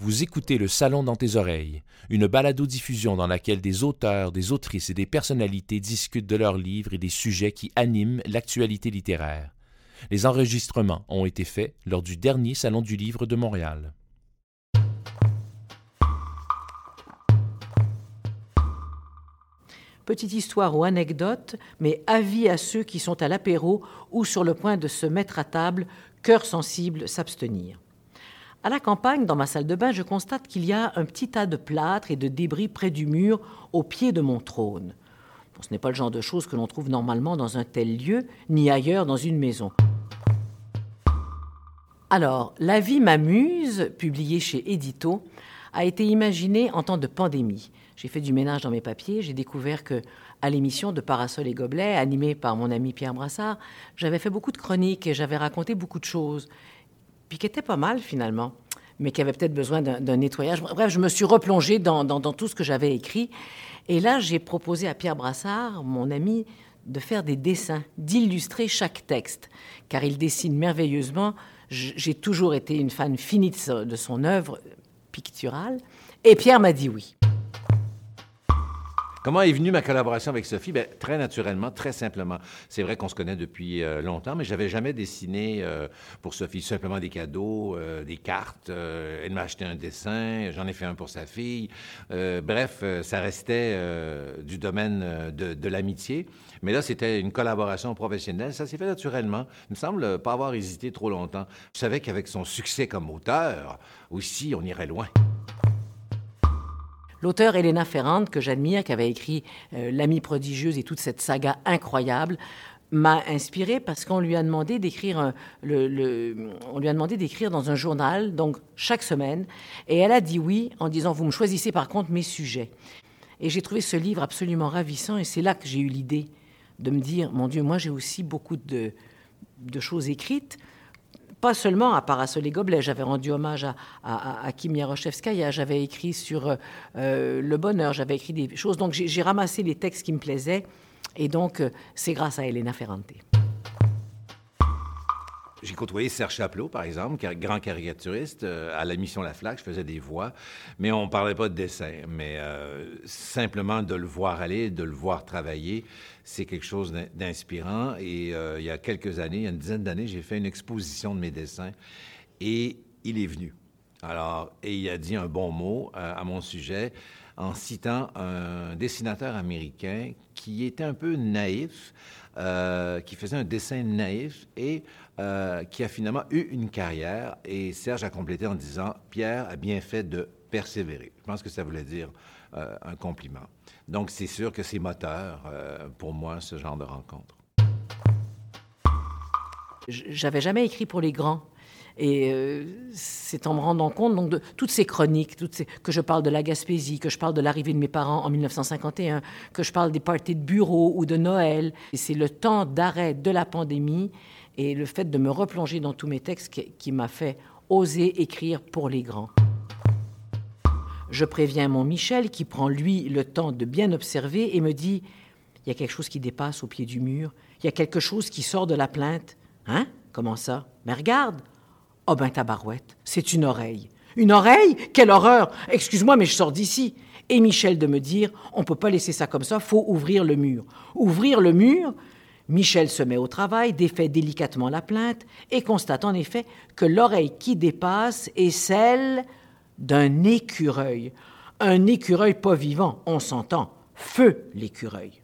Vous écoutez Le Salon dans tes oreilles, une balado-diffusion dans laquelle des auteurs, des autrices et des personnalités discutent de leurs livres et des sujets qui animent l'actualité littéraire. Les enregistrements ont été faits lors du dernier Salon du Livre de Montréal. Petite histoire ou anecdote, mais avis à ceux qui sont à l'apéro ou sur le point de se mettre à table, cœur sensible, s'abstenir. À la campagne, dans ma salle de bain, je constate qu'il y a un petit tas de plâtre et de débris près du mur, au pied de mon trône. ce n'est pas le genre de choses que l'on trouve normalement dans un tel lieu, ni ailleurs dans une maison. Alors, La vie m'amuse, publié chez Édito, a été imaginé en temps de pandémie. J'ai fait du ménage dans mes papiers, j'ai découvert que à l'émission de Parasol et Gobelets, animée par mon ami Pierre Brassard, j'avais fait beaucoup de chroniques et j'avais raconté beaucoup de choses puis qui était pas mal finalement, mais qui avait peut-être besoin d'un nettoyage. Bref, je me suis replongée dans, tout ce que j'avais écrit. Et là, j'ai proposé à Pierre Brassard, mon ami, de faire des dessins, d'illustrer chaque texte, car il dessine merveilleusement. J'ai toujours été une fan finie de son œuvre picturale. Et Pierre m'a dit oui. Comment est venue ma collaboration avec Sophie? Bien, très naturellement, très simplement. C'est vrai qu'on se connaît depuis euh, longtemps, mais j'avais jamais dessiné euh, pour Sophie simplement des cadeaux, euh, des cartes. elle m'a acheté un dessin, j'en ai fait un pour sa fille. bref, ça restait du domaine de, l'amitié. Mais là, c'était une collaboration professionnelle. Ça s'est fait naturellement. Il me semble pas avoir hésité trop longtemps. Je savais qu'avec son succès comme auteur, aussi, on irait loin. L'auteur Elena Ferrand, que j'admire, qui avait écrit euh, L'amie prodigieuse et toute cette saga incroyable, m'a inspiré parce qu'on lui a demandé d'écrire on lui a demandé d'écrire dans un journal donc chaque semaine et elle a dit oui en disant vous me choisissez par contre mes sujets. Et j'ai trouvé ce livre absolument ravissant et c'est là que j'ai eu l'idée de me dire mon Dieu moi j'ai aussi beaucoup de choses écrites pas seulement à Parasol et Gobelets, j'avais rendu hommage à, à, Kim Yaroshevskaya, j'avais écrit sur euh, le bonheur, j'avais écrit des choses. Donc j'ai ramassé les textes qui me plaisaient, et donc euh, c'est grâce à Elena Ferrante. J'ai côtoyé Serge Chaplot, par exemple, grand caricaturiste. Euh, à la mission La Flaque, je faisais des voix, mais on ne parlait pas de dessin. Mais euh, simplement de le voir aller, de le voir travailler, c'est quelque chose d'inspirant. Et euh, il y a quelques années, il y a une dizaine d'années, j'ai fait une exposition de mes dessins et il est venu. Alors, et il a dit un bon mot à mon sujet en citant un dessinateur américain qui était un peu naïf, qui faisait un dessin naïf et euh, qui a finalement eu une carrière. Et Serge a complété en disant Pierre a bien fait de persévérer. Je pense que ça voulait dire euh, un compliment. Donc, c'est sûr que c'est moteur euh, pour moi, ce genre de rencontre. J'avais jamais écrit pour les grands. Et c'est en me rendant compte donc, de toutes ces chroniques, que je parle de la Gaspésie, que je parle de l'arrivée de mes parents en 1951, que je parle des parties de bureau ou de Noël. C'est le temps d'arrêt de la pandémie et le fait de me replonger dans tous mes textes qui, m'a fait oser écrire pour les grands. Je préviens mon Michel qui prend lui le temps de bien observer et me dit il y a quelque chose qui dépasse au pied du mur, il y a quelque chose qui sort de la plainte. Hein? Comment ça? Mais regarde. Oh ben tabarouette, c'est une oreille. Une oreille? Quelle horreur Excuse-moi, mais je sors d'ici. Et Michel de me dire on peut pas laisser ça comme ça, faut ouvrir le mur. Ouvrir le mur Michel se met au travail, défait délicatement la plainte et constate en effet que l'oreille qui dépasse est celle d'un écureuil. Un écureuil pas vivant, on s'entend. Feu l'écureuil.